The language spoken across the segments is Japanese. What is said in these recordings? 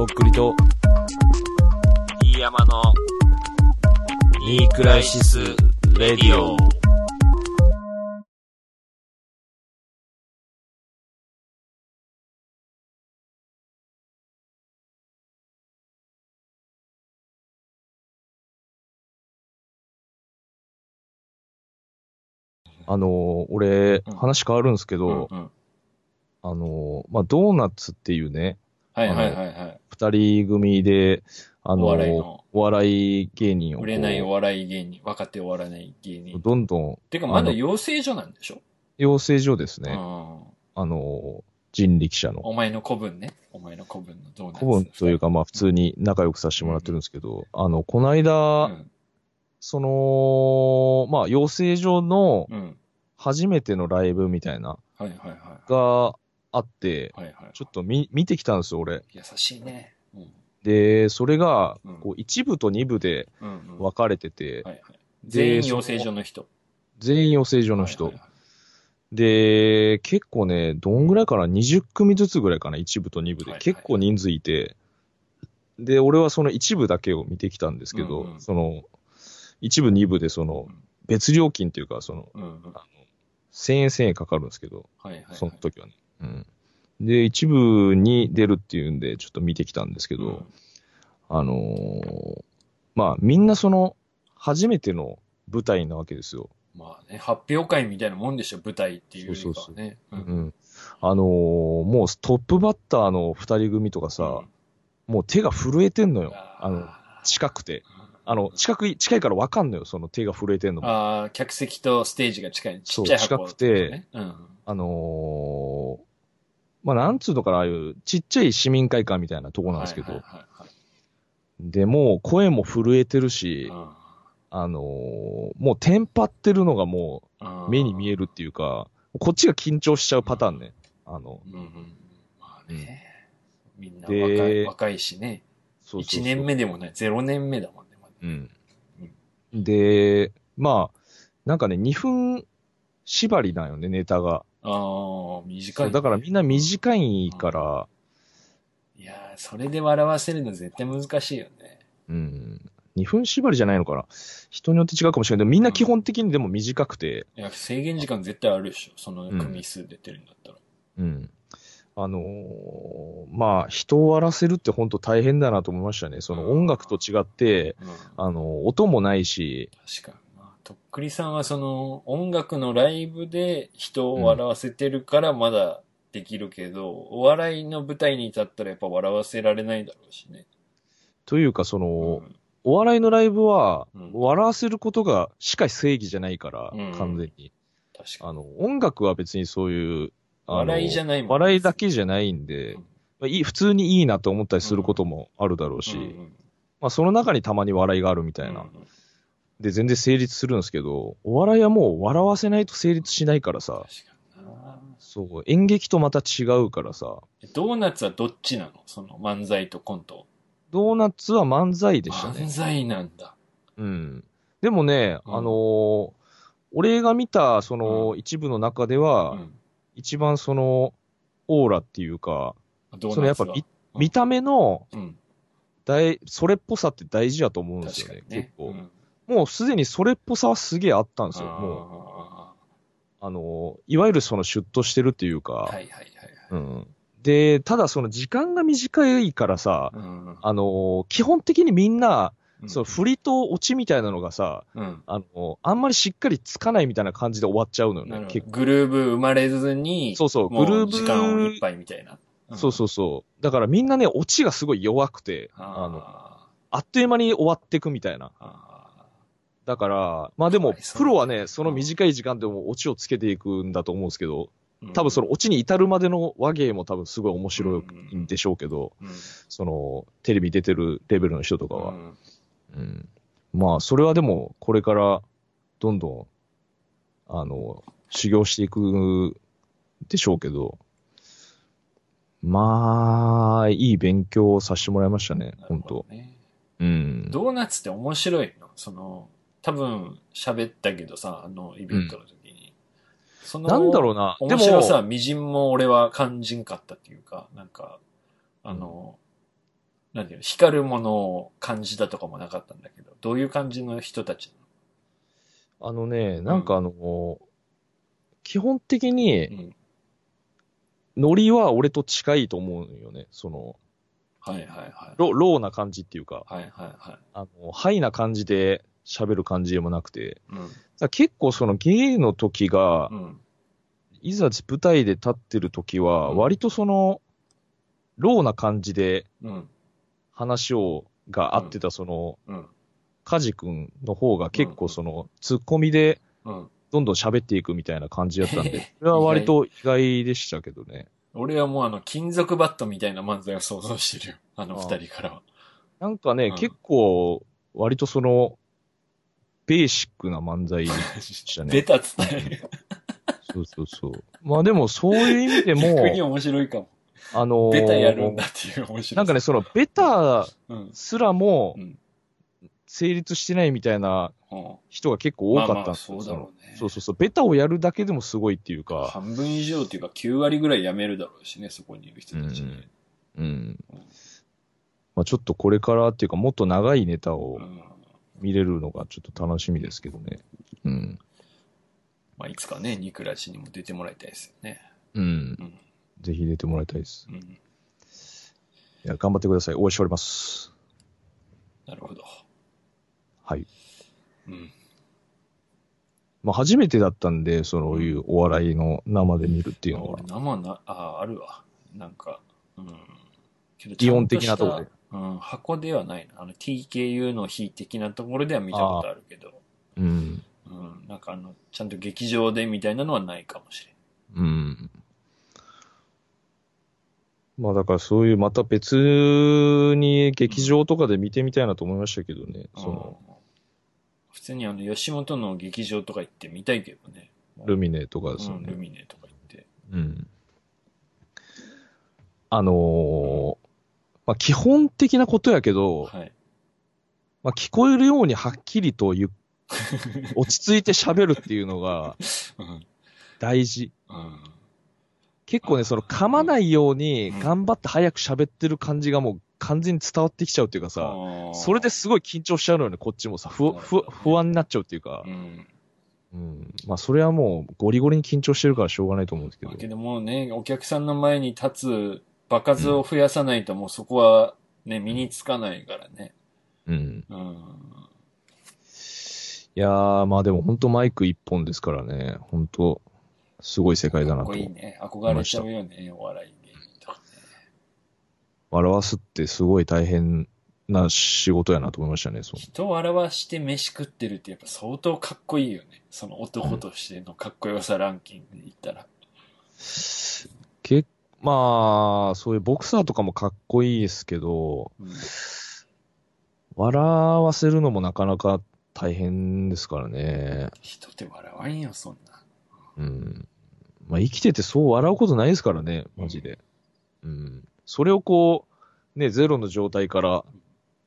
とっくりと、飯山の、ニークライシス・レディオ。あのー俺、うん話変わるんですけど、うんうんあのーまあ、ドーナツっていうね、はいはいはいはい。二人組で、あのーお笑いのお笑い芸人を売れないお笑い芸人、若手お笑いない芸人。どんどんてかまだ養成所なんでしょ？養成所ですね、うん。あのー人力車の。お前の子分ね。お前の子分のドーナツ。古文というか、まあ普通に仲良くさせてもらってるんですけど、あの、この間、うん。その、まあ養成所のうん。初めてのライブみたいな、はいはいはい。があって、はいはい。ちょっと見、見てきたんですよ、俺。優しいね。うん。で、それがうん、こう、一部と二部で。分かれてて、はいはい。で全員養成所の人。全員養成所の人。はいはいはいで、結構ね、どんぐらいかな ?20 組ずつぐらいかな一部と二部で。はいはい結構人数いて。で、俺はその一部だけを見てきたんですけど、うんうんその、一部二部でそのうん、別料金っていうか、その、うんうん。あの、1000円1000円かかるんですけど、はいはいはい。その時はね。うん。で、一部に出るっていうんで、ちょっと見てきたんですけど、うんあのーまあ、みんなその、初めての舞台なわけですよ。まあね、発表会みたいなもんでしょ、舞台っていうよりかはね。ううんん。あのーもうトップバッターの二人組とかさ、もう手が震えてんのよ。あの、近くて。あの、近くい、近いからわかんのよ、その手が震えてんのも。あああ、客席とステージが近い。ちそうっちゃい箱近くてね。うん。のーまあ、なんつうのかな、ああいうちっちゃい市民会館みたいなとこなんですけど、はいはいはいで、もう声も震えてるし、はあのーもうテンパってるのがもいう目に見えるっていうか、こっちが緊張しちゃうパターンね。あの、うんうん。まあね。みんなで若い若いしね。そうそうそう1年目でもない、0年目だもんね。まだうん。で、まあ、なんかね、2分縛りなんよね、ネタが。ああ、短い。だからみんな短いから、いやーそれで笑わせるの絶対難しいよね。うん。2分縛りじゃないのかな。人によって違うかもしれないけど、みんな基本的にでも短くて、いや、制限時間絶対あるでしょ。その組数出てるんだったら。うん。あのーまあ、人を笑わせるって本当大変だなと思いましたね。その音楽と違って、うん。あの、音もないし、確か。とっくりさんはその音楽のライブで人を笑わせてるからまだできるけど、お笑いの舞台に立ったらやっぱ笑わせられないだろうしね。というか、その、うんお笑いのライブは、うん笑わせることがしか正義じゃないから、うん完全に。確かに。あの、音楽は別にそういう、笑いじゃないもん笑いだけじゃないんで、うんまあいい、普通にいいなと思ったりすることもあるだろうし、うんうんまあその中にたまに笑いがあるみたいな。うんで、全然成立するんですけど、お笑いはもう笑わせないと成立しないからさ。そう、演劇とまた違うからさ、ドーナツはどっちなの？その漫才とコント。ドーナツは漫才でしたね漫。才なんだ。うん。でもね、うんあのー俺が見た、その、一部の中では、うん一番その、オーラっていうか、ドそのやっぱ見見た目のうん、大、それっぽさって大事だと思うんですよね、ね結。構。うんもうすでにそれっぽさはすげえあったんですよ。もう、ああの、いわゆるそのシュッとしてるっていうか、ーはいはいはいうん。で、ただその時間が短いからさ、はい。うんあの、基本的にみんな、うんその振りとオチみたいなのがさ、うん。あの、あんまりしっかりつかないみたいな感じで終わっちゃうのよね、結構。グルーブ生まれずに、そうそう、もグルーブ時間をいっぱいみたいな。そうそうそう。だからみんなね、オチがすごい弱くて、あの、ああっという間に終わっていくみたいな。だから、まあでもプロはね、その短い時間でもオチをつけていくんだと思うんですけど、ー。多分そのオチに至るまでの和芸も多分すごい面白いんでしょうけど、うん、その、テレビ出てるレベルの人とかは。うんうん。まあ、それはでも、これから、どんどん、あの、修行していくでしょうけど、まあ、いい勉強をさせてもらいましたね、本当うん。ドーナツって面白いの？その、多分喋ったけどさ、あのイベントの時に。そのなんだろうな。でも、面白さ、みじんも俺は感じんかったっていうか、なんか、あの、なんていうの、光るものを感じたとかもなかったんだけど、どういう感じの人たちあのね、なんかあの、基本的にうん。ノリは俺と近いと思うよね。その、はいはいはい。ロローな感じっていうか、はいはいはい。あの、ハイな感じで喋る感じでもなくて、うん。結構そのゲイの時が、うん。いざ舞台で立ってる時は、うん割とその、ローな感じでうん。話を、が合ってたその、うん。カジ君の方が結構その、ツッコミでうん。どんどん喋っていくみたいな感じだったんで、それは割と意外でしたけどね。俺はもうあの、金属バットみたいな漫才を想像してるよ。あのあ二人からは。なんかね、うん結構、割とその、ベーシックな漫才でしたね。出たっつったね。そうそうそう。まあでも、そういう意味で 逆にも、面白いかも。あのーベタやるんだっていう面白さ。なんかね、その、ベタうん。すらもうん。成立してないみたいなうん。人が結構多かったんまあまあ、ですよ。そうだろうね。そうそうそう。ベタをやるだけでもすごいっていうか、半分以上っていうか9割ぐらい辞めるだろうしね、そこにいる人たちね。うん。まあちょっとこれからっていうか、もっと長いネタをうん。見れるのがちょっと楽しみですけどね。うん。まあ、いつかね、ニクラチにも出てもらいたいですよね。うんう。ん。ぜひ出てもらいたいです。うん。いや、頑張ってください。応援しております。なるほど。はい。うん。まあ初めてだったんで、そういうお笑いの生で見るっていうのは俺、生な、あ、あるわ。なんか、うん。けど基本的なところでうん、箱ではないな。あの、TKU の日的なところでは見たことあるけど、うん。うん。なんかあの、ちゃんと劇場でみたいなのはないかもしれん。うん。まあだからそういうまた別に劇場とかで見てみたいなと思いましたけどね。その、うん普通にあの、吉本の劇場とか行ってみたいけどね。ルミネとかですようん、ルね。ミネとか行って。うん。あのーまあ基本的なことやけど、はい。まあ聞こえるようにはっきりとゆっ 落ち着いて喋るっていうのがうん。大事。うん。結構ね、その噛まないようにうん頑張って早く喋ってる感じがもう完全に伝わってきちゃうっていうかさ、それですごい緊張しちゃうのよね、こっちもさ、ふ、ふ、不安になっちゃうっていうかう、ん。うん。まあ、それはもう、ゴリゴリに緊張してるからしょうがないと思うんですけどだ。けどもうね、お客さんの前に立つ場数を増やさないともうそこはね、身につかないからね。うん。うん。いやー、まあでも本当マイク一本ですからね、本当すごい世界だなとかっこ。いいね。憧れちゃうよね、お笑い芸人とかね。笑わすってすごい大変な仕事やなと思いましたね、そう。人を笑わして飯食ってるってやっぱ相当かっこいいよね。その男としてのかっこよさランキングで言ったら。けまあ、そういうボクサーとかもかっこいいですけど、うん。笑わせるのもなかなか大変ですからね。人って笑わんよ、そんな。うん。まあ生きててそう笑うことないですからね、マジで。うん。それをこう、ね、ゼロの状態から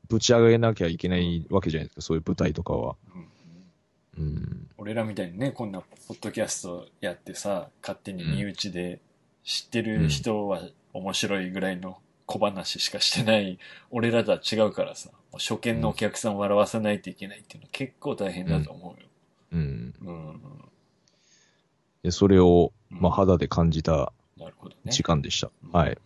ぶち上げなきゃいけないわけじゃないですか、そういう舞台とかは。うんうん。俺らみたいにね、こんなポッドキャストやってさ、勝手に身内で知ってる人は面白いぐらいの小話しかしてない俺らとは違うからさ、初見のお客さんを笑わせないといけないっていうのは結構大変だと思うよ。うん。うん。で、それを、うんまあ、肌で感じた。時間でした。うんはい。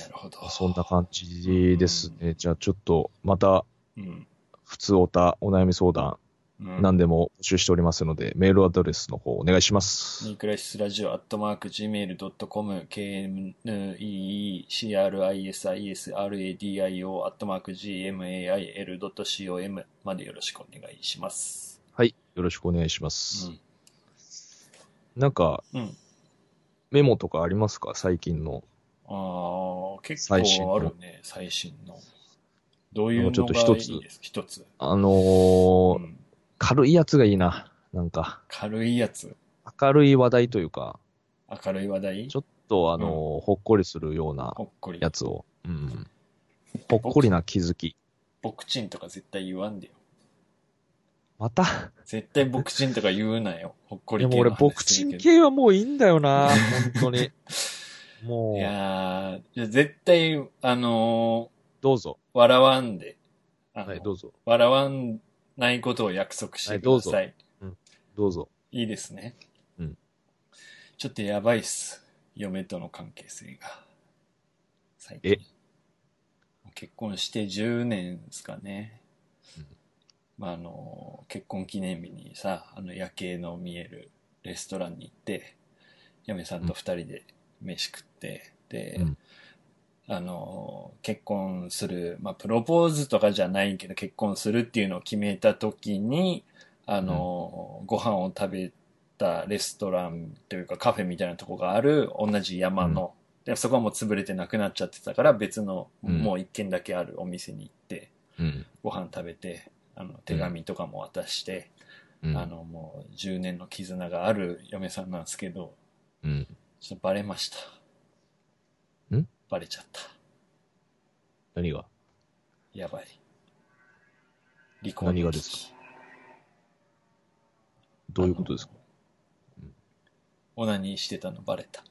なるほど。そんな感じですね。じゃあちょっと、また、うん。普通おた、お悩み相談、うん。何でも募集しておりますので、メールアドレスの方お願いします。ニークライシスラジオアットマーク Gmail.com KNECRISISRADIO アットマーク GMAIL.com までよろしくお願いします。はい。よろしくお願いしまうす。ん。なんか、うん。メモとかありますか？最近の。ああ、結構あるね、最新の。どういうちょのがっと一ついいです一つ。あのーうん軽いやつがいいな。なんか、軽いやつ。明るい話題というか、明るい話題？ちょっとあのーほっこりするようなほっこり。やつを。うん。ほっこりな気づき。ボクチンとか絶対言わんでよ。また？絶対ボクチンとか言うなよ。ほっこりでも俺、ボクチン系はもういいんだよな。本当に。も、いうやー、じゃあ絶対、あのどうぞ。ー笑わんで、あのはい、どうぞ。笑わないことを約束してください。どうぞ。いいですね。うん。ちょっとやばいっす。嫁との関係性が。最近。え？結婚して10年ですかね。うんまあ、あの、結婚記念日にさ、あの夜景の見えるレストランに行って、嫁さんと二人で飯食って、で、うんあの、結婚する、まあ、プロポーズとかじゃないけど、結婚するっていうのを決めた時に、あの、ご飯を食べたレストランというかカフェみたいなとこがある同じ山の、でそこはもう潰れてなくなっちゃってたから別の、うんもう一軒だけあるお店に行って、うん。ご飯食べて、あの、手紙とかも渡して、うん。あの、もう10年の絆がある嫁さんなんですけど、うん。ちょっとバレました。んバレちゃった。何が？やばい。離婚何がですか？どういうことですか？オナニーしてたのバレた。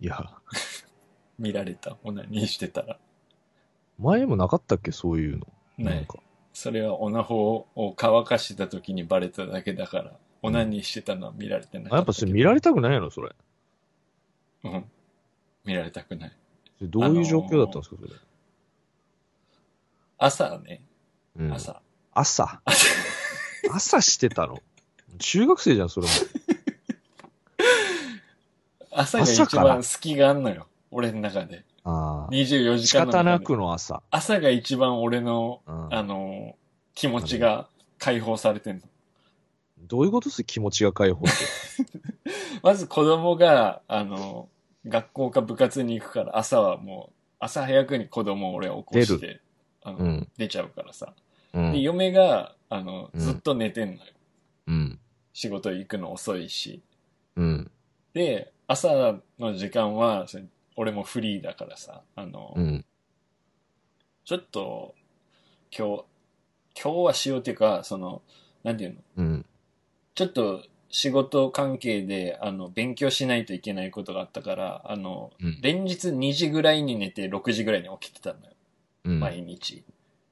いや、見られた。オナニーしてたら。前もなかったっけ？そういうの。ねなんか。それはオナホを乾かしてた時にバレただけだから、オナニーしてたのは見られてなかったけど。あやっぱそれ見られたくないの？それ。うん。見られたくない。どういう状況だったんですかそれ。朝ね、うん、朝。朝？朝してたの？中学生じゃん、それも。朝が一朝から番隙があんのよ。俺の中で。ああ。24時仕方な間の中で。くの朝。朝が一番俺の、うんあの、気持ちが解放されてんの。どういうことです気持ちが解放って。まず子供が、あの、学校か部活に行くから、朝はもう、朝早くに子供を俺は起こして、あの、うん出ちゃうからさ。うんで、。嫁が、あの、うんずっと寝てんのよ。うん。仕事行くの遅いし。うん。で、朝の時間は、俺もフリーだからさ、あの、うん。ちょっと、今日、今日はしようっていうか、その、なんていうの？うん。ちょっと仕事関係で、あの、勉強しないといけないことがあったから、あの、うん連日2時ぐらいに寝て6時ぐらいに起きてたのよ。うん。毎日。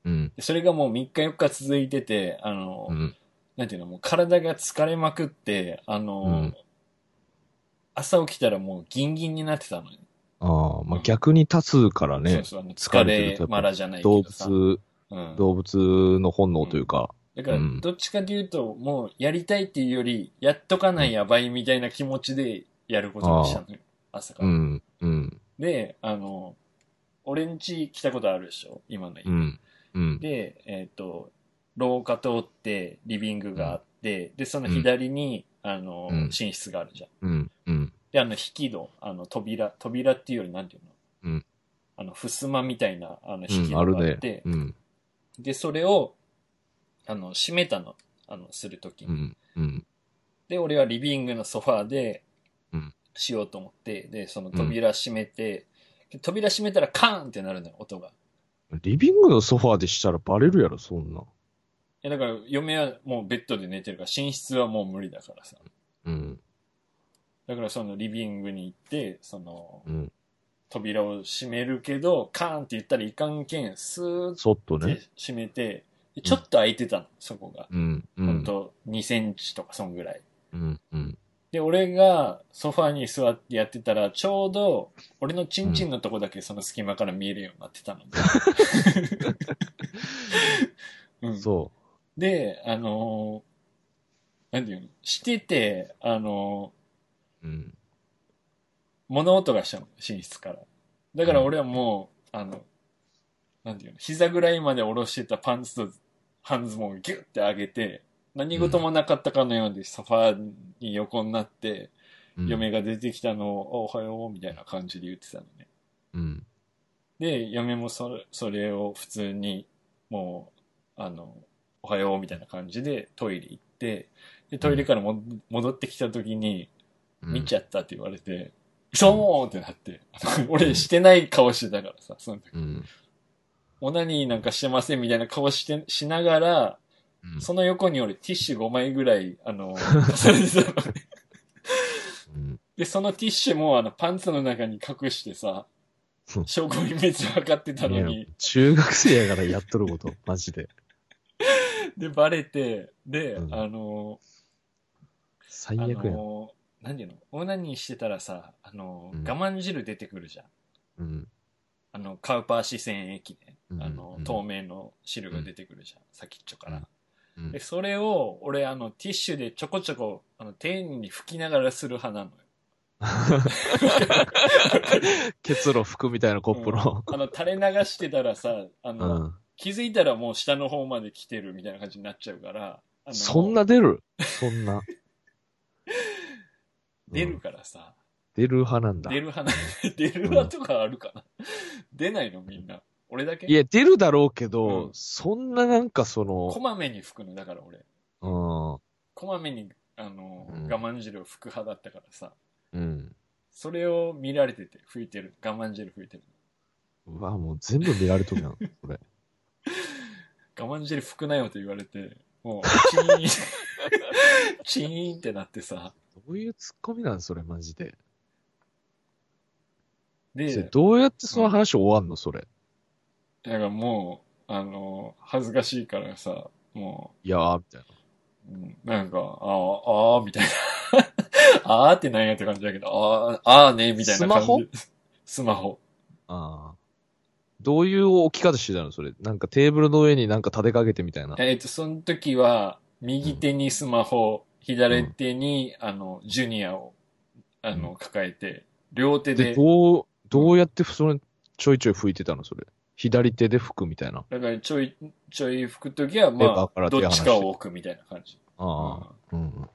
うん。でそれがもう3日4日続いてて、あの、うん。なんていうの、もう体が疲れまくって、あの、うん朝起きたらもうギンギンになってたのよ。ああ、まあ、逆に立つからねそう。そう、疲疲れまらじゃないけ動どさ。物、うん、動物の本能というか。だからうん、どっちかというと、もうやりたいっていうより、やっとかないやばいみたいな気持ちでやることにしたのよ。朝から。うん。うん。で、あの、俺ん家来たことあるでしょ？今の家。うん。うん。で、えっ、と、廊下通ってリビングがあって、で、その左に、あの、うん寝室があるじゃん。うん。うん。で、あの、引き戸、あの、扉、扉っていうよりなんていうの？うんあの、襖みたいな、あの、うん。引き戸があって、。うん。で、それを、あの、閉めたの。あの、するときに。うん。うん。で、俺はリビングのソファーでうん、しようと思って、で、その扉閉めて、で扉閉めたらカーンってなるのよ、音が。いリビングのソファーでしたらバレるやろ、そんな。や、だから、嫁はもうベッドで寝てるから、寝室はもう無理だからさ。うん。だから、そのリビングに行って、その、うん。扉を閉めるけど、カーンって言ったらいかんけん、スーッとねて。閉めて、でちょっと開いてたの、そこが。うん。うん。ほんと、2センチとか、そんぐらい。うん。うん。で、俺がソファーに座ってやってたら、ちょうど、俺のチンチンのとこだけその隙間から見えるようになってたので。うん、そで、あのーなんていうのしてて、あのう。うん。ー物音がしたの、寝室から。だから俺はもう、あの、なんていうの膝ぐらいまで下ろしてたパンツと半ズボンをギュッて上げて、何事もなかったかのようにソファーに横になって、うん嫁が出てきたのを、おはよう、みたいな感じで言ってたのね。うん。で、嫁もそれそれを普通に、もう、あの、おはよう、みたいな感じでトイレ行って、で、トイレからも、戻ってきた時に、見ちゃゃったって言われて、そうってなって、俺してない顔してたからさ、その時、うん。オナニーなんかしてませんみたいな顔して、しながら、うん。その横に俺ティッシュ5枚ぐらい、あの、重ねてたのね。うんで、そのティッシュもあのパンツの中に隠してさう、ん証拠隠滅測ってたのに、中学生やからやっとること、マジで。で、バレて、で、うんあの、あ最悪やん。の、何ていうの？オナニーしてたらさ、あの、うん我慢汁出てくるじゃん。うん。あの、カウパー視線液ね。うんあのう、ん透明の汁が出てくるじゃん。先っちょから。うんで、それを、俺、あの、ティッシュでちょこちょこ、あの、丁寧に拭きながらする派なのよ。結露服みたいなコップの。うんあの、垂れ流してたらさ、あうの、ん。気づいたらもう下の方まで来てるみたいな感じになっちゃうから、そんな出る？そんな。出るうんからさ、出る派なんだ。出る派な、出る派とかあるかな、出ないのみんな。俺だけ？いや、出るだろうけど、うんそんななんかそこの、まめに拭くの、だから俺。うん。こまめに、あの、うん我慢汁を拭く派だったからさ、うん。それを見られてて、拭いてる。我慢汁拭いてる。うわ、もう全部見られとるやん、それ。我慢汁拭くなよと言われて、もう、チーン、チーンってなってさ、どういうツッコミなんそれ、マジで。それで、どうやってその話終わんのそれ。だからもう、あの、恥ずかしいからさ、もいやー、みたいな。う、うんなんか、ああ、ああ、みたいな。ああってなんやって感じだけど、ああ、ああね、みたいな感じ。スマホ？スマホ。ああ。どういう置き方してたのそれ？なんかテーブルの上になんか立てかけてみたいな。えっ、と、その時は、右手にスマホ、左手に、あの、ジュニアを、あの、うん抱えて、両手で、で、どう、どうやってそれ、ちょいちょい拭いてたのそれ？左手で拭くみたいな。だからちょい、ちょい拭くときは、まあ、どっちかを置くみたいな感じ。ああ。うん。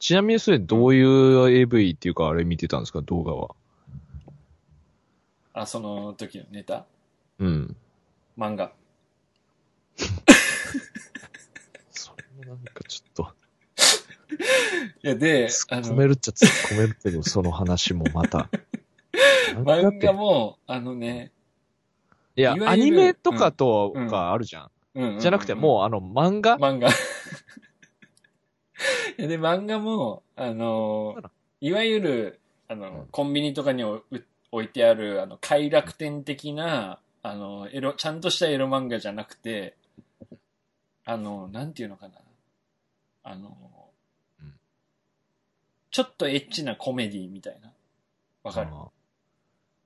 ちなみにそれどういう AV っていうかあれ見てたんですか動画は？あ、その時のネタ？うん。漫画。それもなんかちょっと、いや、で、突あの、っ込めるっちゃ突っ込めるけど、その話もまた。漫て画も、あのね、いやアニメとかとうんかあるじゃん。うんうんうんじゃなくて、もうあの漫画、漫画。で、漫画も、あのいわゆる、あのうん、コンビニとかにお置いてある、あの、快楽天的な、あの、エロ、ちゃんとしたエロ漫画じゃなくて、あの、なんていうのかな。あのうん、ちょっとエッチなコメディみたいな。わかる？あ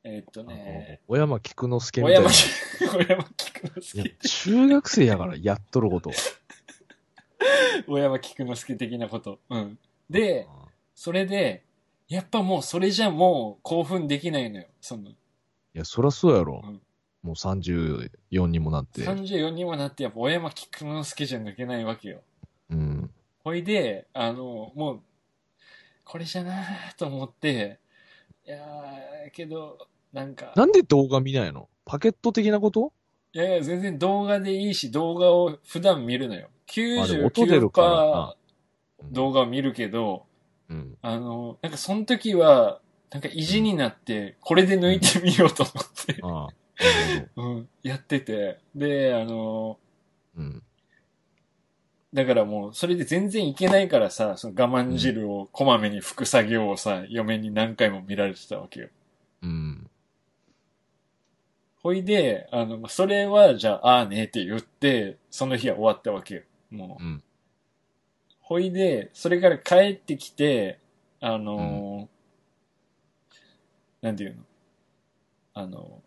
えーっとあね、小山菊之助みたいな。小山い小山菊之や助。中学生やからやっとること。小山菊之助的なこと。うん。で、それで、やっぱもうそれじゃもう興奮できないのよ。その、いや、そらそうやろ。うんもう34にもなって。34にもなってやっぱ小山菊之助じゃ抜けないわけよ。うん。ほいで、あの、もう、これじゃなーと思って、いやー、けど、なんか、なんで動画見ないの？パケット的なこと？いやいや、全然動画でいいし、動画を普段見るのよ。あでも音出るからな99%動画を見るけど、うん。あの、なんかその時は、なんか意地になって、これで抜いてみようと思って、ああ。なるほど。うん、やってて、で、あの、うん。だからもう、それで全然いけないからさ、その我慢汁をこまめに拭く作業をさ、嫁に何回も見られてたわけよ。うん。ほいで、あの、まあそれは、じゃあ、ああねって言って、その日は終わったわけよ。もう。うん。ほいで、それから帰ってきて、あのーなんていうの？あの、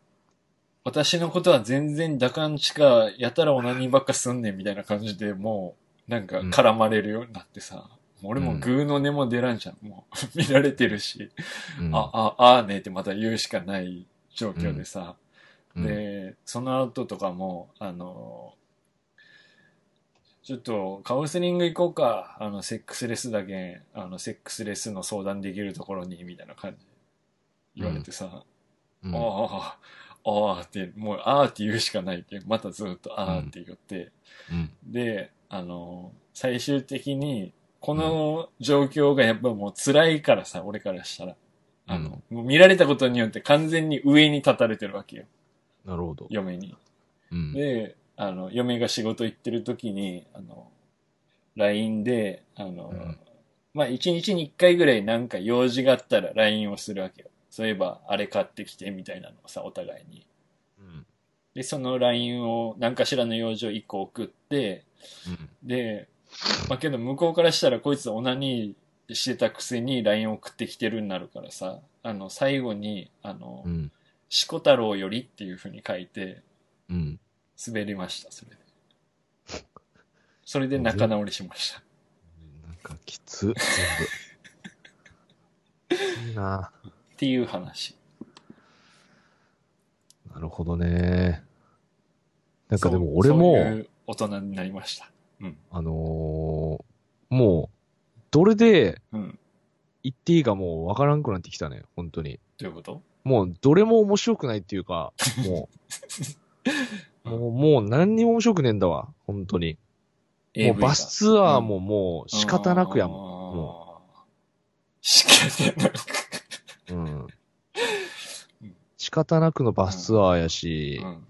私のことは全然打感地か、やたらオナニーばっかすんねんみたいな感じで、もう、なんか絡まれるようになってさ、もう俺もグーの根も出らんじゃん。もう、見られてるし、うんあ、あ、あーねってまた言うしかない状況でさ、うん、で、その後とかも、あの、ちょっとカウンセリング行こうか。あの、セックスレスだけ、あの、セックスレスの相談できるところに、みたいな感じ言われてさ、うんああ、ああって、もう、ああって言うしかないって、またずっとああって言って、うん。で、あの、最終的に、この状況がやっぱもう辛いからさ、俺からしたら。あの、もう見られたことによって完全に上に立たれてるわけよ。なるほど。嫁に。うん。で、あの、嫁が仕事行ってる時に、あの、LINE で、あの、うんまあ一日に一回ぐらいなんか用事があったら LINE をするわけよ。そういえばあれ買ってきてみたいなのをさ、お互いに。うん。で、その LINE を何かしらの用事を一個送って、うん。で、まあけど向こうからしたらこいつオナニーしてたくせに LINE 送ってきてるんなるからさ、あの、最後に、あの、うん。しこ太郎よりっていう風に書いて、うん。滑りました、それで。それで仲直りしました。なんかきつ、全部。いいなっていう話。なるほどね。なんかでそうも俺も、そういう大人になりました。うん。あのーもう、どれでうん。言っていいかもうわからんくなってきたね、本当に。どういうこと？もう、どれも面白くないっていうか、もう、もう、もう何にも面白くねえんだわ、本当に。もうバスツアーももう仕方なくやもん。もう。仕方なく。うんうん。仕方なくのバスツアーやし、うん。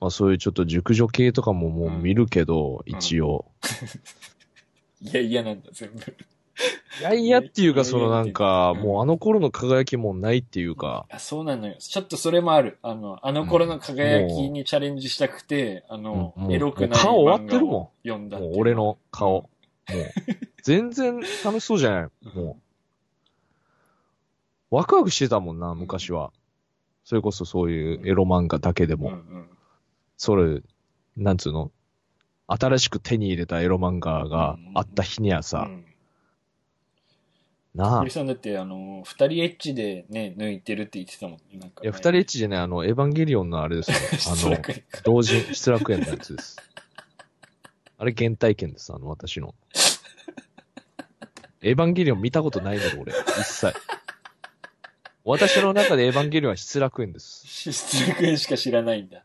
まあそういうちょっと熟女系とかももう見るけど、うん一応。いや、嫌なんだ、全部。い やいやっていうか、そのなんか、うんもうあの頃の輝きもないっていうか、あそうなのよ。ちょっとそれもある。あの、あの頃の輝きにチャレンジしたくて、あのエロくない顔終わってるもん読んだもう俺の顔。もう、全然楽しそうじゃない？うんもう。ワクワクしてたもんな、昔は。それこそそういうエロ漫画だけでも。それ、なんつうの？新しく手に入れたエロ漫画があった日にはさ、うんなあ。堀さんだって、あの、二人エッチでね、抜いてるって言ってたもん。なんか、いや、二人エッチじゃね、あの、エヴァンゲリオンのあれですよ。失 あの、同人、失楽園のやつです。あれ原体験です、あの、私の。エヴァンゲリオン見たことないので、俺。一切。私の中でエヴァンゲリオンは失楽園です。失楽園しか知らないんだ。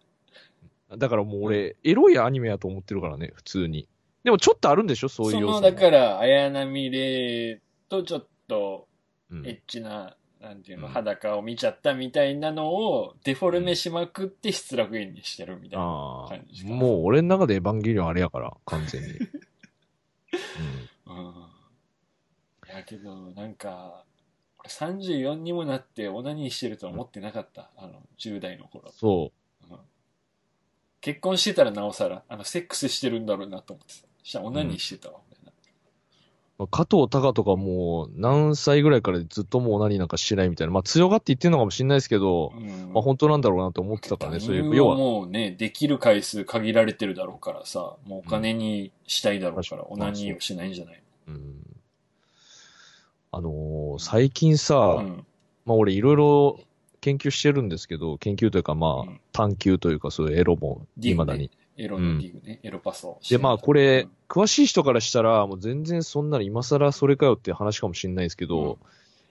だからもう俺、エロいアニメやと思ってるからね、普通に。でもちょっとあるんでしょそういう要素も。その、だから、綾波レイとちょっと、うんエッチな、なんていうの、うん裸を見ちゃったみたいなのを、デフォルメしまくって失楽園にしてるみたいな感じ。か。もう俺の中でエヴァンゲリオンあれやから、完全に。うんうやけど、なんか、俺34にもなってオナニーしてるとは思ってなかった。あの、10代の頃。そうん結婚してたらなおさら、あの、セックスしてるんだろうなと思ってさ。したらオナニーしてたわ。加藤隆とかもう何歳ぐらいからずっともう何なんかしてないみたいな。まあ強がって言ってんのかもしれないですけど、うんまあ本当なんだろうなと思ってたからね。そういう、要は、もうね、できる回数限られてるだろうからさ、もうお金にしたいだろうから、うんオナニーをしないんじゃないうん。あのー最近さ、うん。まあ俺いろいろ研究してるんですけど、研究というかまあうん探求というかそういうエロもディグね未だに。エログね、エロパスをで。まあこれうん、詳しい人からしたらもう全然そんなの今更それかよって話かもしれないですけど、うん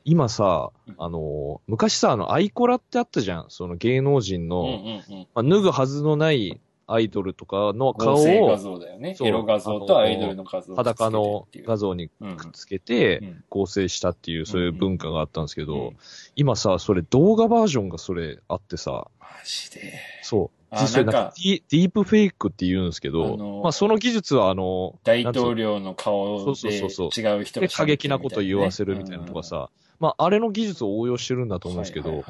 今さうん、あのー昔さ、あの、アイコラってあったじゃん。その芸能人の、うんうんうん。まあ、脱ぐはずのないアイドルとかの顔合成画を像だよね。エロ画像とアイドルの画像裸の画像にうんくっつけてうん合成したっていう、そういう文化があったんですけど、うん今さ、それ動画バージョンがそれあってさ、マジで。そう。あそれなんディープフェイクって言うんですけど、まあその技術はあの、大統領の顔そうそうでそうそう。違う人がで過激なことを言わせるみたいなのとかさ、まああれの技術を応用してるんだと思うんですけど、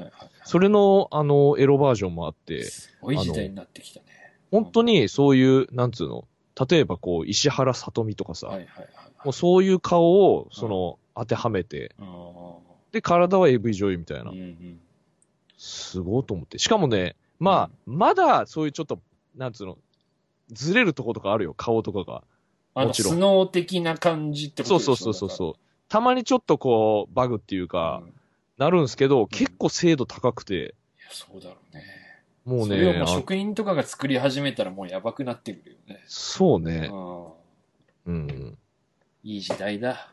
それのあのエロバージョンもあって、すごい時代になってきたね。本当にそういう、なんつうの、例えばこう、石原さとみとかさ、もうそういう顔を、その、当てはめて、はい。で、体は AV 女優みたいな。すごいと思って。しかもね、まあ、まだそういうちょっと、なんつうの、ずれるとことかあるよ、顔とかが。あの、もちろんスノー的な感じってことそうそうそうそうそう。たまにちょっとこう、バグっていうだかう、んいなるんですけど、結構精度高くて、や、そうだろうね。もうねそれをもう、職人とかが作り始めたらもうやばくなってくるよね。そうね、うん。うん。いい時代だ。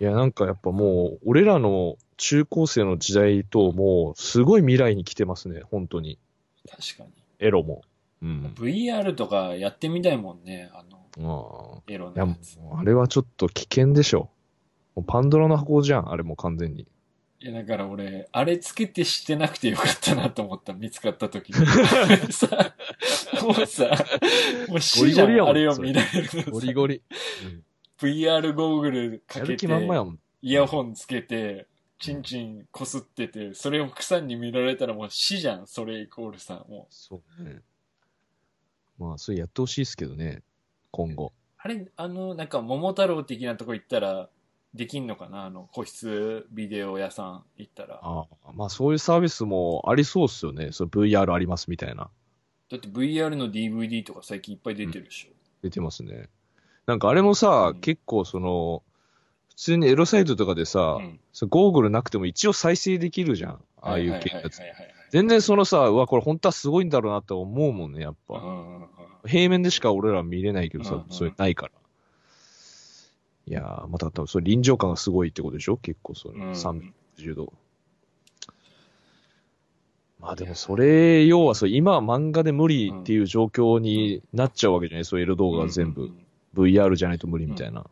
いや、なんかやっぱもう、俺らの中高生の時代ともう、すごい未来に来てますね、本当に。確かに。エロも。うん。VR とかやってみたいもんね。あの、あエロのやつ。うあれはちょっと危険でしょ。もうパンドラの箱じゃん、あれもう完全に。いや、だから俺、あれつけてしてなくてよかったなと思った、見つかった時に。さ、もうさ、もう死じゃん、ゴリゴリあれを見られるのさゴリゴリ。うん VR ゴーグルかけてやる気、満々やもん。イヤホンつけて、チンチンこすってて、それを奥さんに見られたらもう死じゃん、それイコールさ、もう。そうね。まあ、それやってほしいですけどね、今後。あれ、あの、なんか、桃太郎的なとこ行ったら、できんのかな？あの、個室ビデオ屋さん行ったら。ああまあ、そういうサービスもありそうっすよね。その VR ありますみたいな。だって VR の DVD とか最近いっぱい出てるでしょ。出てますね。なんかあれもさ、うん結構その、普通にエロサイトとかでさ、うんゴーグルなくても一応再生できるじゃん。ああいう系のやつ全然そのさ、うわ、これ本当はすごいんだろうなって思うもんね、やっぱ。はいうんうんうん平面でしか俺ら見れないけどさ、それないから。いやー、また多分それ臨場感がすごいってことでしょ？結構それ、うん360度。まあでもそれ、要はそう、今は漫画で無理っていう状況になっちゃうわけじゃない？そういうエロ動画が全部。VR じゃないと無理みたいな。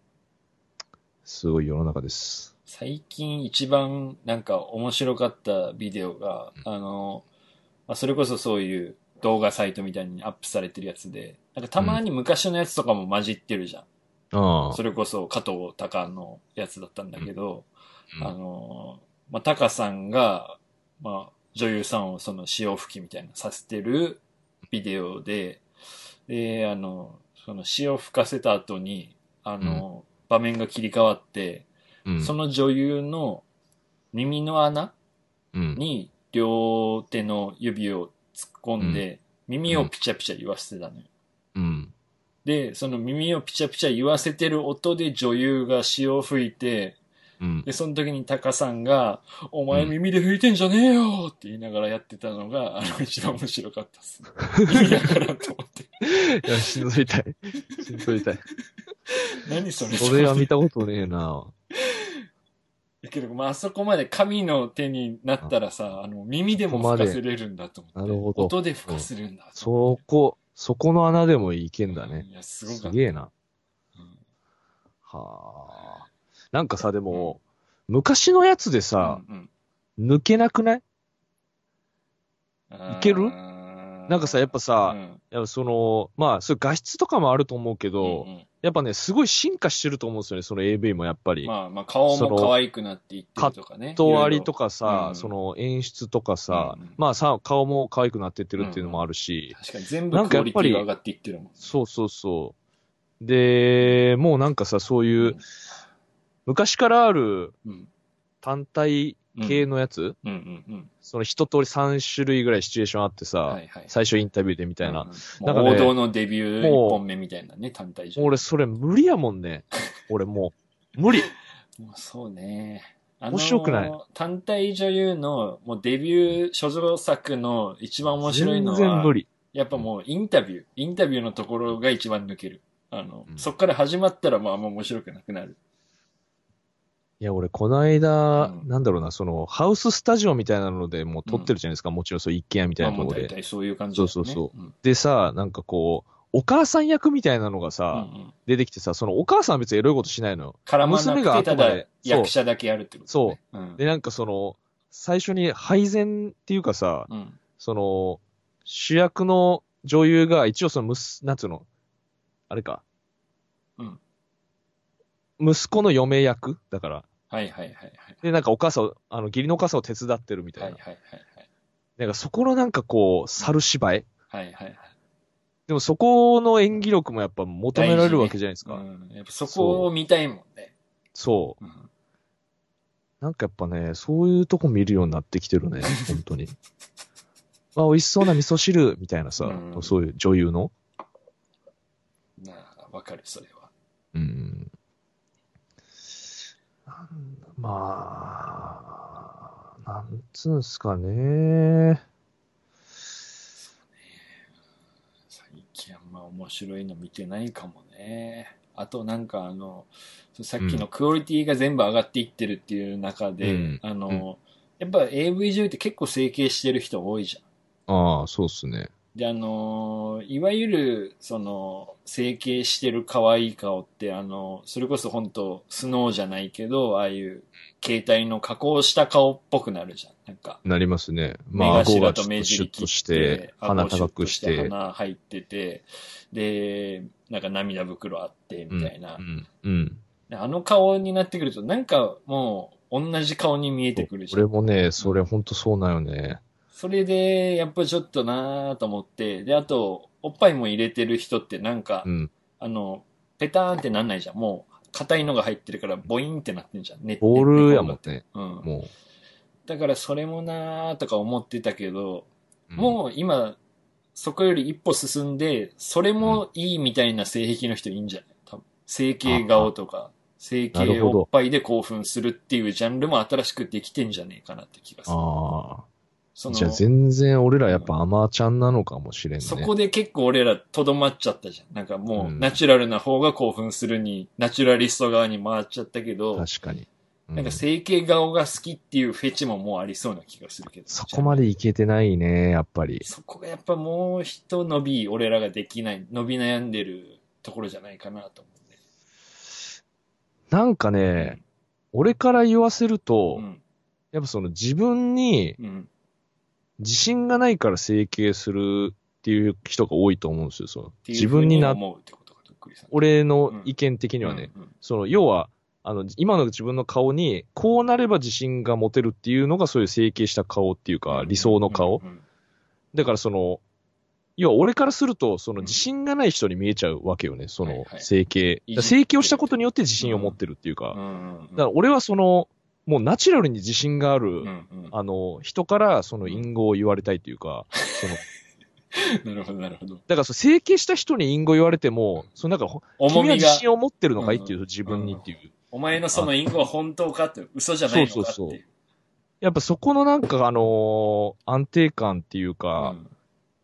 すごい世の中です。最近一番なんか面白かったビデオが、あの、まあ、それこそそういう動画サイトみたいにアップされてるやつで、なんかたまに昔のやつとかも混じってるじゃん。ああ。それこそ加藤隆のやつだったんだけど、うんあの、まあ、タカさんが、まあ、女優さんをその潮吹きみたいなさせてるビデオで、で、あの、その潮吹かせた後に、あの、場面が切り替わって、うん。その女優の耳の穴うん。に両手の指を突っ込んで、耳をピチャピチャ言わせてたのよ。うん。で、その耳をピチャピチャ言わせてる音で女優が潮を吹いて、うん。で、その時にタカさんが、お前うん耳で吹いてんじゃねえよって言いながらやってたのが、あの、一番面白かったっす。意味わかと思って。いや、しんどいたい。しんどいたい。何それそれは見たことねえな。だけど、まあ、あそこまで神の手になったらさ、あの、耳でも吹かせれるんだと思って。なるほど音で吹かせるんだとそこ、そこの穴でもいけんだね。いや、すごかった。すげえな。うんはあ。なんかさ、でも、昔のやつでさ、うん抜けなくない？うん。いける？なんかさ、やっぱさ、うん。その、まあ、そういう画質とかもあると思うけど、うんうん。やっぱね、すごい進化してると思うんですよね、その AV もやっぱり。まあまあ、顔も可愛くなっていってるとかね。と割りとか。かさ、うん。その演出とかさ、うんうん。まあさ、顔も可愛くなってってるっていうのもあるし、確かに全部クオなんかやっぱりリティが上がっていってるもん。そうそうそう。で、もうなんかさ、そういう、昔からあるうん。単体系のやつ、うんうんうん。その一通り3種類ぐらいシチュエーションあってさ、はいはい。最初インタビューでみたいな。うんうんなんかね王道のデビューもう一本目みたいなね、単体じゃ。俺それ無理やもんね。俺もう、無理。もうそうね。面白くない？単体女優のもうデビュー所蔵作の一番面白いのは、全然無理。やっぱもうインタビュー、インタビューのところが一番抜ける。あの、うんそっから始まったらまああんま面白くなくなる。いや、俺、この間、うんなんだろうな、その、ハウススタジオみたいなのでもう撮ってるじゃないですか。もちろんそう一軒家みたいまあなところで。もう大体そういう感じだよね。そうそうそうん。でさ、なんかこう、お母さん役みたいなのがさ、うんうん出てきてさ、そのお母さんは別にエロいことしないのよ。絡まな娘がくて、ただそう役者だけやるってこと、ね。そう。うん。で、なんかその、最初に配膳っていうかさ、うん。その、主役の女優が一応そのむす、なんつうの、あれか。うん。息子の嫁役？だから。はいはいはいはい。で、なんかお母さんを、あの、義理のお母さんを手伝ってるみたいな。はいはいはいはい。なんかそこのなんかこう、猿芝居はいはいはい。でもそこの演技力もやっぱ求められるわけじゃないですか。うん。やっぱそこを見たいもんね。そう。うん。なんかやっぱね、そういうとこ見るようになってきてるね、本当に。あ、美味しそうな味噌汁みたいなさ、うんそういう女優の。なあ、わかる、それは。うん。まあ、なんつうんすかね。最近あんま面白いの見てないかもね。あとなんかあの、さっきのクオリティが全部上がっていってるっていう中で、うんあの、やっぱ AV 女優って結構整形してる人多いじゃん。ああ、そうっすね。で、あのーいわゆる、その、整形してる可愛い顔って、あの、それこそ本当スノーじゃないけど、ああいう、携帯の加工した顔っぽくなるじゃん。なんか、なりますね。目まあ、顎がちょっとシュッとして、鼻高くして。鼻入ってて、で、なんか涙袋あって、みたいなう。ん。うん。あの顔になってくると、なんかもう、同じ顔に見えてくるじゃん。俺もね、それほんとそうなんよね。それで、やっぱちょっとなーと思って、で、あと、おっぱいも入れてる人ってなんか、うん。あの、ペターンってなんないじゃん。もう、硬いのが入ってるから、ボインってなってんじゃん。ねボールやもん。ね。うん。もだから、それもなーとか思ってたけど、う。もう今、そこより一歩進んで、それもいいみたいな性癖の人いいんじゃない？多分。整形顔とか、整形おっぱいで興奮するっていうジャンルも新しくできてんじゃねえかなって気がする。ああ。そのじゃあ全然俺らやっぱアマちゃんなのかもしれんね。そこで結構俺らとどまっちゃったじゃん。なんかもう、うんナチュラルな方が興奮するに、ナチュラリスト側に回っちゃったけど、確かに。うんなんか整形顔が好きっていうフェチももうありそうな気がするけど。そこまでいけてないね、やっぱり。そこがやっぱもう一伸び、俺らができない、伸び悩んでるところじゃないかなと思なんかね、俺から言わせるうと、ね。やっぱその自分にうん。うん。自信がないから整形するっていう人が多いと思うんですよ。その自分にな。俺の意見的にはね、うんうんその要は、あの、今の自分の顔に、こうなれば自信が持てるっていうのがそういう整形した顔っていうか、理想の顔。うんうんだからその、要は俺からすると、そのうん自信がない人に見えちゃうわけよね、そのはいはい整形。い整形をしたことによって自信を持ってるっていうか。うんうんうんだから俺はその、もうナチュラルに自信がある、うんうんあの、人からその隠語を言われたいっていうか、その、なるほど、なるほど。だからそう整形した人に隠語言われても、そのなんか重みが、自信を持ってるのかいっていう、自分にっていう。お前のその隠語は本当かって、嘘じゃないのかっていう。そうそうそうやっぱそこのなんかあのー安定感っていうか、うん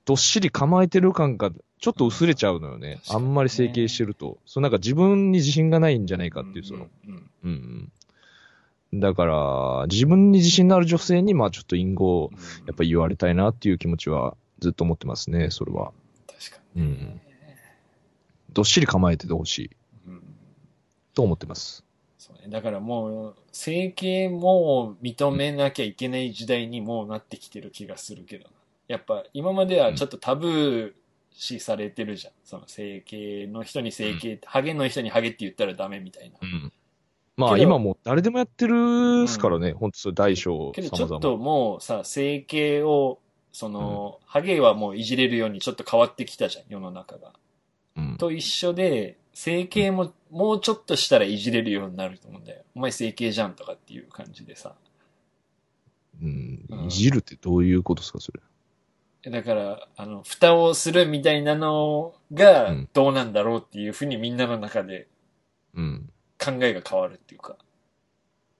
どっしり構えてる感がちょっと薄れちゃうのよね。確かにねあんまり整形してると。そうなんか自分に自信がないんじゃないかっていう、その、うんうんうんうん。だから、自分に自信のある女性に、まあちょっと隠語をうんやっぱ言われたいなっていう気持ちはずっと思ってますね、それは。確かに。うん。どっしり構えててほしいうんと思ってます。そうね。だからもう、整形も認めなきゃいけない時代にもうなってきてる気がするけどな。やっぱ今まではちょっとタブー視されてるじゃん。その整形の人に整形、ハゲの人にハゲって言ったらダメみたいな。うん。まあ今もう誰でもやってるっすからね、ほんとそれ大小けどち。ょっともうさ、整形を、その、ハゲはもういじれるようにちょっと変わってきたじゃん、世の中が。うん。と一緒で、整形ももうちょっとしたらいじれるようになると思うんだよ。お前整形じゃんとかっていう感じでさ。うんうん。いじるってどういうことですか、それ。だから、あの、蓋をするみたいなのがうんどうなんだろうっていうふうにみんなの中でうん。考えが変わるっていうか、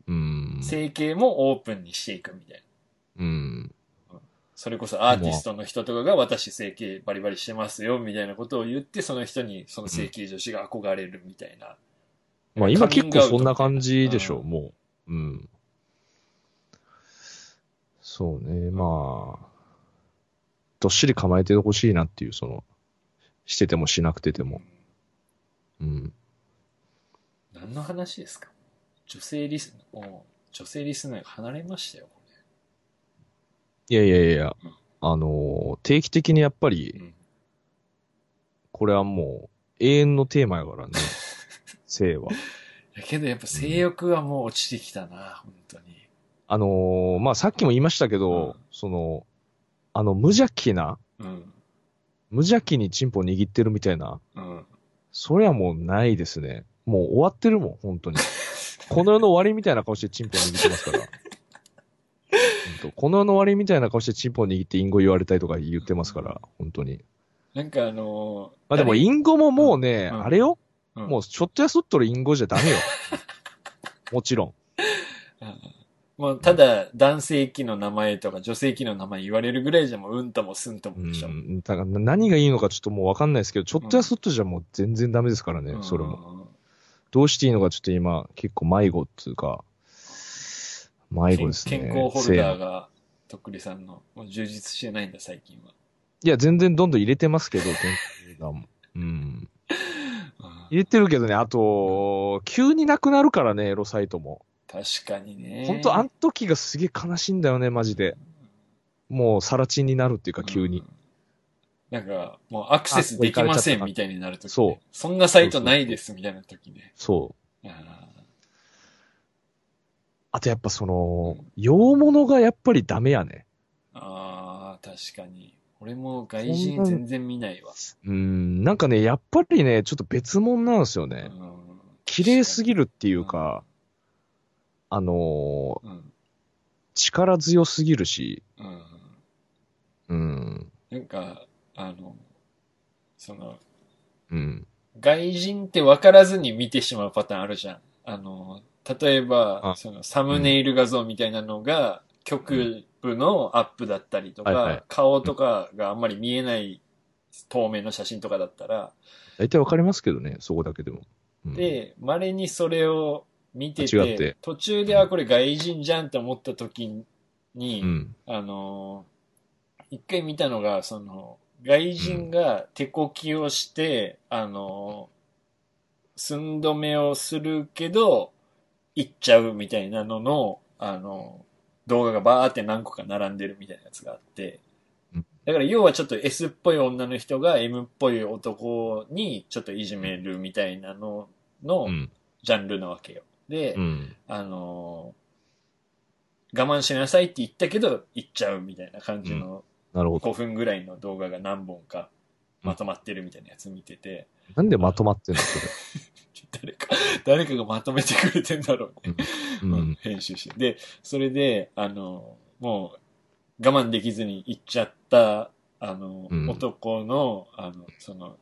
うん。整形もオープンにしていくみたいな。うん。それこそアーティストの人とかが私整形バリバリしてますよみたいなことを言って、その人にその整形女子が憧れるみたいな。まあ今結構そんな感じでしょう、うんもう。うん。そうね、まあ、どっしり構えてほしいなっていう、その、しててもしなくてても。うん。何の話ですか？女性リスナー、もう女性リスナーが離れましたよ、こいやいやいやうん、あのー定期的にやっぱれ。り、うんこれはもう、永遠のテーマやからね、性は。だけどやっぱ性欲はもう落ちてきたな、本当に。あのーまあ、さっきも言いましたけど、うんその、あの、無邪気な、うん。無邪気にチンポ握ってるみたいな、うん。それはもうないですね。もう終わってるもん、本当に。この世の終わりみたいな顔してチンポ握ってますから。本当この世の終わりみたいな顔してチンポ握って隠語言われたりとか言ってますから、本当に。なんかあのーまあでも誰隠語ももうね、うんあれよ、うんもうちょっとやそっとる隠語じゃダメよ。もちろん。もうただ男性器の名前とか女性器の名前言われるぐらいじゃもううんともすんとうもでしょ。ん。だから何がいいのかちょっともうわかんないですけど、ちょっとやそっとじゃもう全然ダメですからね、それも。も。どうしていいのかちょっと今、結構迷子っていうか、迷子ですね。健康ホルダーが、とっくりさんの、もう充実してないんだ、最近は。いや、全然どんどん入れてますけど、健康ホルダーも。うん。入れてるけどね、あと、急になくなるからね、エロサイトも。確かにね。ほんと、あん時がすげえ悲しいんだよね、マジで。もう、さらちんになるっていうか、急に。なんか、もうアクセスできませんみたいになるとき、ね、そう。そんなサイトないですみたいなときね。そう。ああとやっぱその、洋物がやっぱりダメやね。ーあー、確かに。俺も外人全然見ないわ。うん、なんかね、やっぱりね、ちょっと別物なんですよね。うん綺麗すぎるっていうか、あのーうん。力強すぎるし、うん。うん、なんか、あの、その、うん、外人って分からずに見てしまうパターンあるじゃん。あの、例えばあ、そのサムネイル画像みたいなのが、局部のアップだったりとか、はいはい。顔とかがあんまり見えない透明の写真とかだったら、大体わかりますけどね、そこだけでも。うん、で、稀にそれを見てて、間違って。途中で、あ、これ外人じゃんって思った時に、うん、あのー一回見たのが、その、外人が手こきをして、あのー寸止めをするけど、行っちゃうみたいなのの、あのー動画がバーって何個か並んでるみたいなやつがあって。うん、だから要はちょっと S っぽい女の人が M っぽい男にちょっといじめるみたいなののうん、ジャンルなわけよ。で、うん、あのー我慢しなさいって言ったけど、行っちゃうみたいな感じのなるほど。5分ぐらいの動画が何本かまとまってるみたいなやつ見てて、なんでまとまってんの？そ 誰か、誰かがまとめてくれてんだろうね。れ。うん、編集して。で、それで、あのーもう我慢できずに行っちゃった、あのーうん男の、あの、その、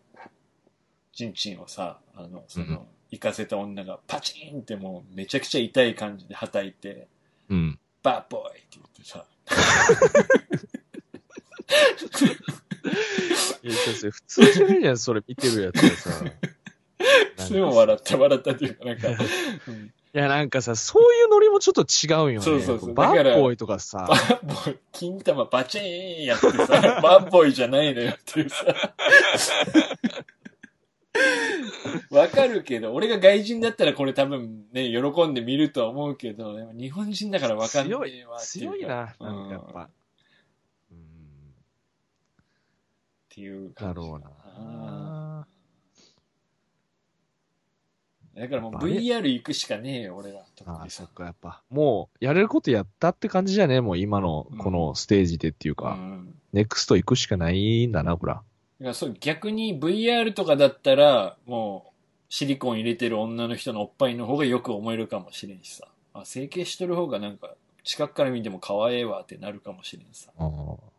チンチンをさ、あの、その、行かせた女がパチンってもうめちゃくちゃ痛い感じで叩いて、うん。バーボーイって言ってさ、いや、普通じゃないじゃん、それ見てるやつがさ。それも笑った、笑ったっていうか、なんか、う んいや、なんかさ、そういうノリもちょっと違うんよね。そうそうそうバだからッボーイとかさバ。ーボーイ、金玉バチーンやってさ、バーボーイじゃないのよっていうさ。わかるけど、俺が外人だったらこれ多分ね、喜んで見るとは思うけど、日本人だからわかんないわ強いな、なんかやっぱ。うんていう感じだろうな。だからもう VR 行くしかねえよ、俺ら。特ああ、そっか、やっぱ。もう、やれることやったって感じじゃねもう今の、このステージでっていううか、ん。ネクスト行くしかないんだな、ほら。だからそう逆に VR とかだったら、もう、シリコン入れてる女の人のおっぱいの方がよく思えるかもしれんしさ。あ、整形しとる方がなんか、近くから見ても可愛いわってなるかもしれんさ。ああ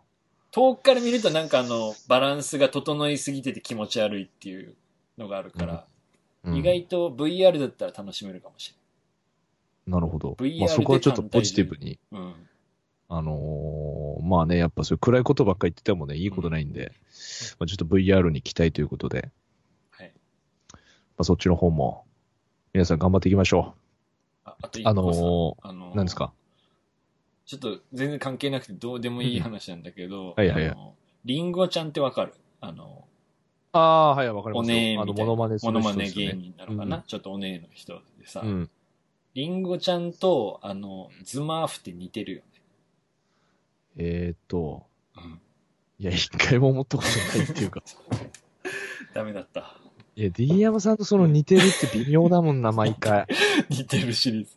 遠くから見るとなんかあの、バランスが整いすぎてて気持ち悪いっていうのがあるから、うん意外と VR だったら楽しめるかもしなるほど。VR まあそこはちょっとポジティブに。うん。あのーまあね、やっぱそういう暗いことばっかり言っててもね、いいことないんで、まあ、ちょっと VR に期待ということで、はい。まあ、そっちの方も、皆さん頑張っていきましょああとう。一あの個さ、ー、あのー何ですか？ちょっと全然関係なくてどうでもいい話なんだけど、はいはいはいあのリンゴちゃんってわかる？あの、ああ、はい、わかりおますよ。あの、ねえみたいな。モノマネするモノマネ人ですよね。芸人なのかな、うんちょっとおねえの人でさ、うん。リンゴちゃんと、あの、ズマーフって似てるよね。えーっと、うん。いや、一回も思ったことないっていうか。ダメだった。いや、D 山さんとその似てるって微妙だもんな、毎回。似てるシリーズ。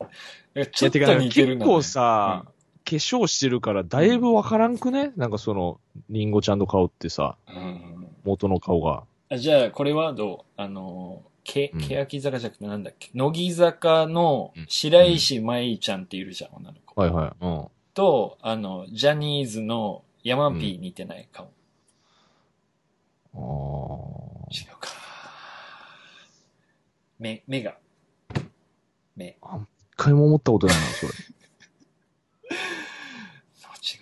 いやちょっとてか、似てるな、結構さ、化粧してるから、だいぶわからんくね？なんかその、リンゴちゃんの顔ってさ、うん、うん元の顔が。あじゃあ、これはどう？あの、け、うん欅坂じゃなくてなんだっけ？乃木坂のうん白石舞ちゃんっているじゃん、女の子。はいはい。うん。と、あの、ジャニーズのヤマピー似てない顔。あー違うか。目、目が。目。一回も思ったことないな、それ。違う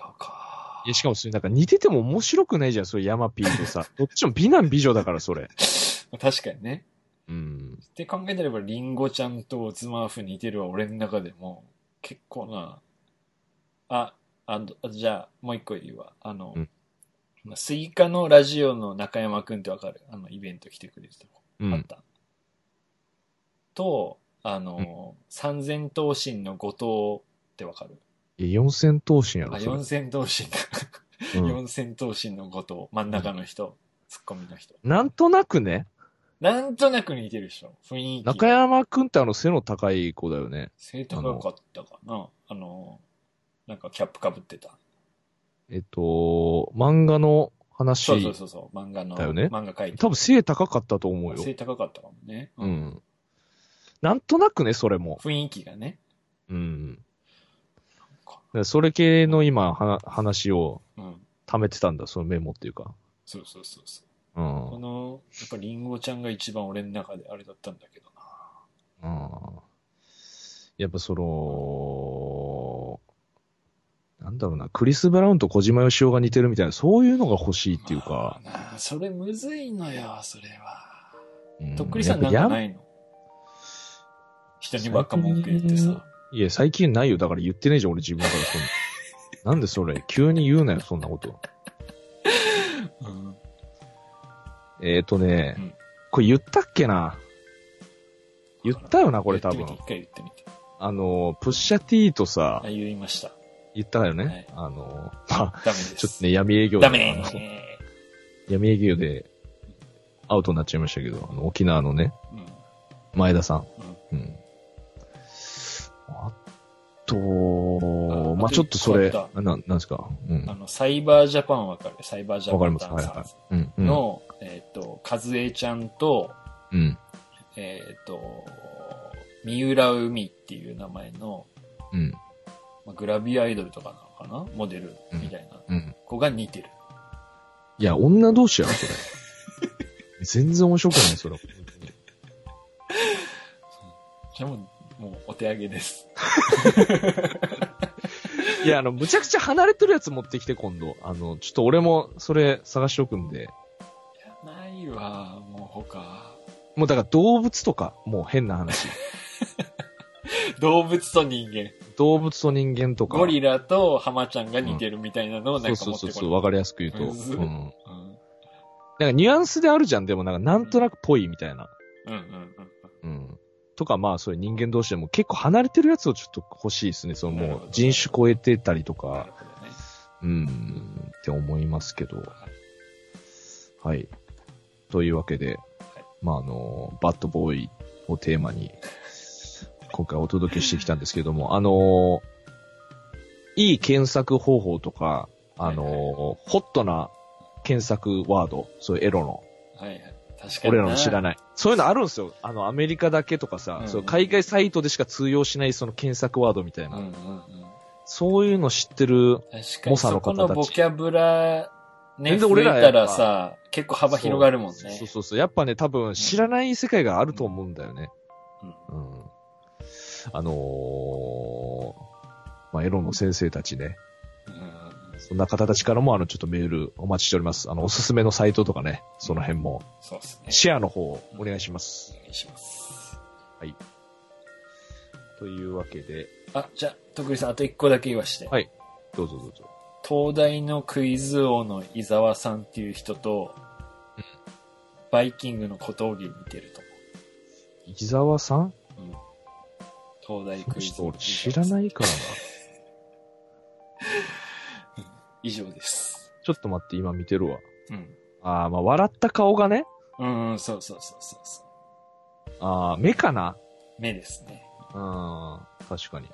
しかもそれなんか似てても面白くないじゃん、それヤマピーとさ。どっちも美男美女だから、それ。確かにね。うん。って考えてれば、リンゴちゃんとズマーフ似てるわ、俺の中でも。結構な。あ、あどじゃあ、もう一個言うわ。あの、うんスイカのラジオの中山くんってわかる？あの、イベント来てくれてた子。うん。あった。と、あの、三千頭身の後藤ってわかる？いや、四千頭身やろ、四。千頭身か。うん四千頭身の後藤、真ん中の人、ツッコミの人。なんとなくね、なんとなく似てるでしょ雰囲気。中山くんってあの背の高い子だよね。背高かったかなあの、なんかキャップかぶってた。えっと、漫画の話。そうそうそうそう、漫画の。だよね漫画書いて多分背高かったと思うよ。背高かったかもね。う。ん。なんとなくね、それも。雰囲気がね。うん。でそれ系の今、は話をうん。貯めてたんだ、そのメモっていうか。そうそうそうそう。うん。この、やっぱリンゴちゃんが一番俺の中であれだったんだけどな。うんやっぱその、なんだろうな、クリス・ブラウンと小島よしおが似てるみたいな、そういうのが欲しいっていうか。まあなあそれむずいのよ、それは。うんとっくりさんなんやっぱやかないの人にばっか文句言ってさ。いや、最近ないよ。だから言ってねえじゃん、俺自分からそんな。なんでそれ急に言うなよ、そんなこと。うん。えーとね、うんこれ言ったっけな？言ったよな、これ多分。一回言ってみて。あの、プッシャ T とさあ、、言いました。言ったよね。はいあの、まあ。ちょっとね、闇営業でダメ闇営業でアウトになっちゃいましたけど、あの、沖縄のね、うん。前田さん。うん。あと、まあちょっとそれな、なんですか？うんあ。の、サイバージャパンわかる？サイバージャ。パンダンはいはい。うん。うん。の、えっ、と、かずえちゃんと、うん。えっ、と、三浦海っていう名前の、うん。まあ、グラビアアイドルとかなのかな？モデルみたいなうん。子が似てる。いや、女同士やろ、それ。全然面白くない、それ。じゃあもう、もうお手上げです。いや、あの、むちゃくちゃ離れてるやつ持ってきて、今度。あの、ちょっと俺も、それ探しておくんで。いや、ないわ、もう他。もうだから動物とか、もう変な話。動物と人間。動物と人間とか。ゴリラとハマちゃんが似てるみたいなのをなんか持ってこそうそうそう、わかりやすく言うと。うん。うん。なんかニュアンスであるじゃん、でもなんかなんとなくぽいみたいな。うんうんうんうん。とかまあそういう人間同士でも結構離れてるやつをちょっと欲しいですね。そのもう人種超えてたりとかね。うん。って思いますけど。はい。というわけで、まああの、バッドボーイをテーマに、今回お届けしてきたんですけども、あの、いい検索方法とか、あの、はいはいホットな検索ワード、そういうエロの、はいはい。確かに。俺らの知らい。ない。そういうのあるんですよ。あの、アメリカだけとかさ、うんそう海外サイトでしか通用しないその検索ワードみたいな。うんうんうん。そういうの知ってる。確かに、猛者のそこ方たちのボキャブラ、ね、全然増え俺らたぱらさ、結構幅広がるもんね。そうそうそう。やっぱね、多分知らない世界があると思うんだよね。うん。あのー、まあ、エロの先生たちね。うん。そんな方たちからも、あの、ちょっとメールお待ちしております。あの、おすすめのサイトとかね、その辺も、そうですね。シェアの方、お願いします。お願いします。というわけで、あ、じゃあ、徳井さん、あと一個だけ言わして。はいどうぞどうぞ。東大のクイズ王の伊沢さんっていう人と、バイキングの小峠に似てると伊沢さん？思う。うん。東大クイズ王。知らないいからな。以上です。ちょっと待って、今見てるわ。うん。ああ、まあ、笑った顔がね。うん、うんそうそうそうそうそう。ああ、目かな？目ですね。うん、確かに。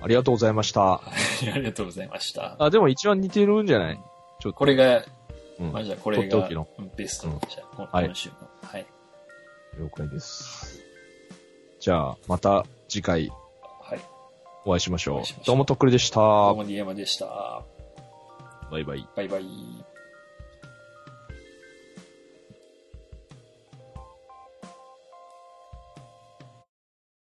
ありがとうございました。はい、ありがとうございました。あ、でも一番似てるんじゃない？ちょっと。これが、うんまあ、じゃあこれがとっておきのうんベスト、うんじゃあ、今週の。はい。了解です。じゃあ、また次回はい。お会いしましょうしま。しょうどうもとっくりでした。どうも、ディエマでした。バイバイ。バイバイ。